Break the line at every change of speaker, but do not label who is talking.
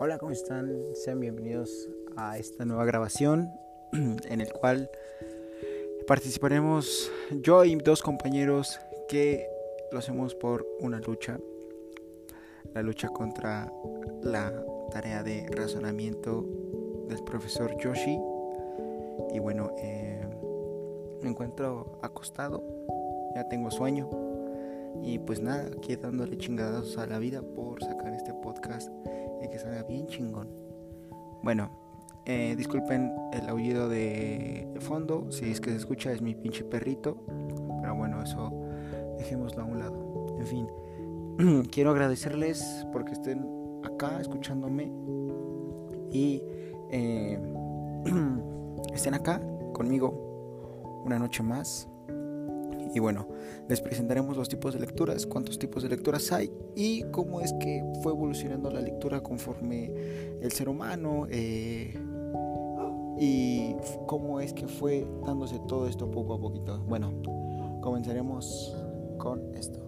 Hola, ¿cómo están? Sean bienvenidos a esta nueva grabación en el cual participaremos yo y dos compañeros que lo hacemos por una lucha, la lucha contra la tarea de razonamiento del profesor Yoshi. Y bueno, eh, me encuentro acostado, ya tengo sueño. Y pues nada, aquí dándole chingadas a la vida por sacar este podcast Bueno, eh, disculpen el aullido de fondo, si es que se escucha es mi pinche perrito, pero bueno, eso dejémoslo a un lado. En fin, quiero agradecerles porque estén acá escuchándome y eh, estén acá conmigo una noche más. Y bueno, les presentaremos los tipos de lecturas, cuántos tipos de lecturas hay y cómo es que fue evolucionando la lectura conforme el ser humano eh, y cómo es que fue dándose todo esto poco a poquito. Bueno, comenzaremos con esto.